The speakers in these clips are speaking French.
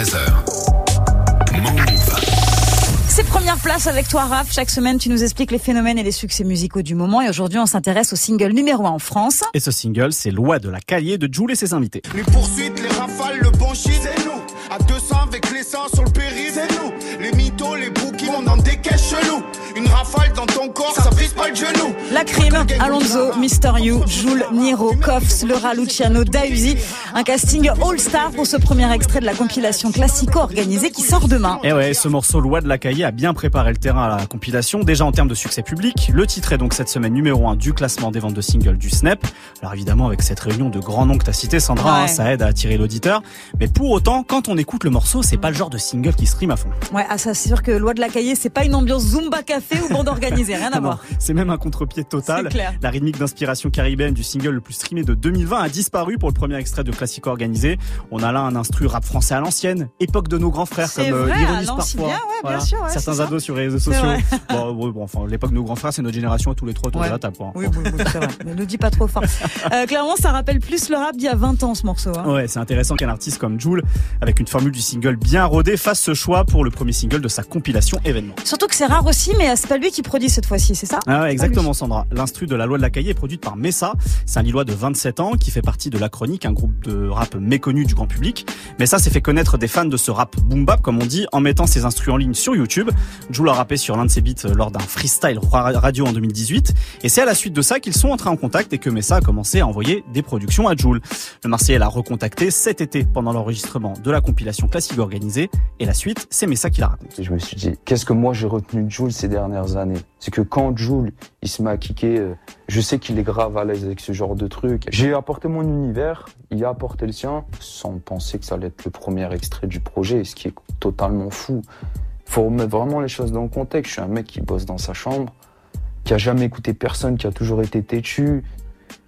13h. Move. C'est première place avec toi, Raph. Chaque semaine, tu nous expliques les phénomènes et les succès musicaux du moment. Et aujourd'hui, on s'intéresse au single numéro 1 en France. Et ce single, c'est Loi de la Cahier de Jules et ses invités. Les poursuites, les rafales, le bon shit, c'est nous. À 200 avec l'essence sur le périph', c'est nous. Les mythos, les bouquins, on en décaisse chelou. Une rafale dans ton corps, ça brise pas le genou. La crime, Alonso, Mister You, Jules, Niro, Koffs, Laura Luciano, Dausi. Un casting all-star pour ce premier extrait de la compilation classico organisée qui sort demain. Et ouais, ce morceau Loi de la Cahier a bien préparé le terrain à la compilation, déjà en termes de succès public. Le titre est donc cette semaine numéro 1 du classement des ventes de singles du Snap. Alors évidemment, avec cette réunion de grands noms que t'as cité, Sandra, Ouais. hein, ça aide à attirer l'auditeur. Mais pour autant, quand on écoute le morceau, c'est pas le genre de single qui stream à fond. Ouais, ah, ça, c'est sûr que Loi de la Cahier, c'est pas une ambiance Zumba Café ou bande organisée, rien à non, voir. c'est même un contre-pied total. Clair. La rythmique d'inspiration caribéenne du single le plus streamé de 2020 a disparu pour le premier extrait de Classico organisé. On a là un instru rap français à l'ancienne, époque de nos grands frères C'est comme euh, vrai, à Ironis l'ancienne, parfois. bien, ouais, bien sûr, ouais, Certains ça. ados sur les réseaux sociaux. Bon, bon, enfin, l'époque de nos grands frères, c'est notre génération à tous les trois autour Ouais. de la table. Oui, oui, oui, c'est vrai. Ne le dis pas trop fort. Euh, clairement, ça rappelle plus le rap d'il y a 20 ans, ce morceau. Hein. Ouais, c'est intéressant qu'un artiste comme Jules, avec une formule du single bien rodée, fasse ce choix pour le premier single de sa compilation événement. Surtout que c'est rare aussi, mais c'est pas lui qui produit cette fois-ci, c'est ça? Ah ouais, exactement Sandra. L'instru de la loi de la Cahier est produite par Messa. C'est un Lillois de 27 ans qui fait partie de La Chronique, un groupe de rap méconnu du grand public. Messa s'est fait connaître des fans de ce rap boom bap, comme on dit, en mettant ses instrus en ligne sur YouTube. Jules a rappé sur l'un de ses beats lors d'un freestyle ra- radio en 2018. Et c'est à la suite de ça qu'ils sont entrés en contact et que Messa a commencé à envoyer des productions à Jules. Le Marseillais l'a recontacté cet été pendant l'enregistrement de la compilation classique organisée. Et la suite, c'est Messa qui la raconte. Je me suis dit, qu'est-ce que moi j'ai retenu de Jules ces dernières années? C'est que quand Jules, il se met à kicker, je sais qu'il est grave à l'aise avec ce genre de truc. J'ai apporté mon univers, il a apporté le sien, sans penser que ça allait être le premier extrait du projet, ce qui est totalement fou. Faut remettre vraiment les choses dans le contexte. Je suis un mec qui bosse dans sa chambre, qui a jamais écouté personne, qui a toujours été têtu.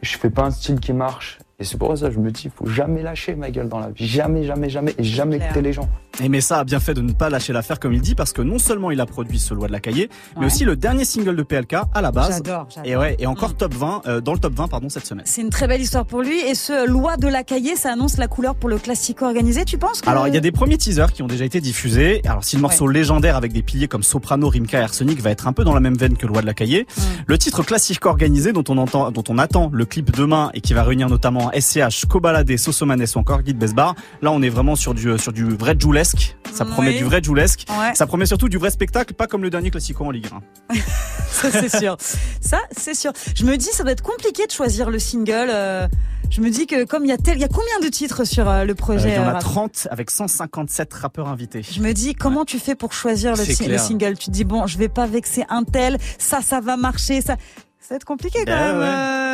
Je fais pas un style qui marche. Et c'est pour ça que je me dis, faut jamais lâcher ma gueule dans la vie. Jamais, jamais, jamais. Et jamais écouter les gens. Et Messa a bien fait de ne pas lâcher l'affaire comme il dit parce que non seulement il a produit ce loi de la Cahier, mais Ouais. aussi le dernier single de PLK à la base. J'adore, j'adore. Et ouais, et encore Mm. top 20 euh, dans le top 20 pardon cette semaine. C'est une très belle histoire pour lui. Et ce loi de la cahier, ça annonce la couleur pour le classico organisé, tu penses que... Alors il y a des premiers teasers qui ont déjà été diffusés. Alors si le morceau légendaire avec des piliers comme Soprano, Rimka et Arsenic va être un peu dans la même veine que loi de la Cahier, Mm. le titre classique organisé dont on entend dont on attend le clip demain et qui va réunir notamment SCH, Kobalade, Sosomanes ou encore Guide Besbar. Là on est vraiment sur du sur du vrai Joulesque. Ça promet Oui. du vrai Joulesque. Ouais, Ça promet surtout du vrai spectacle, pas comme le dernier classico en Ligue 1. ça c'est sûr. Ça c'est sûr. Je me dis, ça doit être compliqué de choisir le single. euh, Je me dis que comme il y a tel, il y a combien de titres sur euh, le Euh, projet il y en euh, a Raph 30 avec 157 rappeurs invités. Je me dis comment tu fais pour choisir le, single? Tu te dis bon, je vais pas vexer un tel, ça, ça va marcher, ça. Ça va être compliqué quand Ben même. ouais.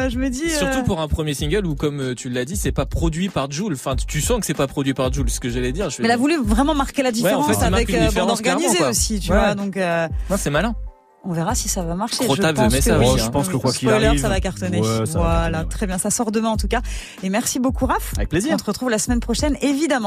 euh, je me dis. euh, Surtout pour un premier single où, comme euh, tu l'as dit, c'est pas produit par Jules. Enfin, tu- sens que c'est pas produit par Jules. Ce que j'allais dire. Je Mais il a voulu vraiment marquer la différence fait, il marque avec euh, bande organisée aussi, tu Ouais. vois. Donc euh, Non, c'est malin. on verra si ça va marcher. Gros je pense que message, oui. hein. Je pense que quoi qu'il arrive, ça va cartonner. ouais, ça va voilà, cartonner, ouais. très bien. Ça sort demain en tout cas. Et merci beaucoup Raph. Avec plaisir. On te retrouve la semaine prochaine, évidemment.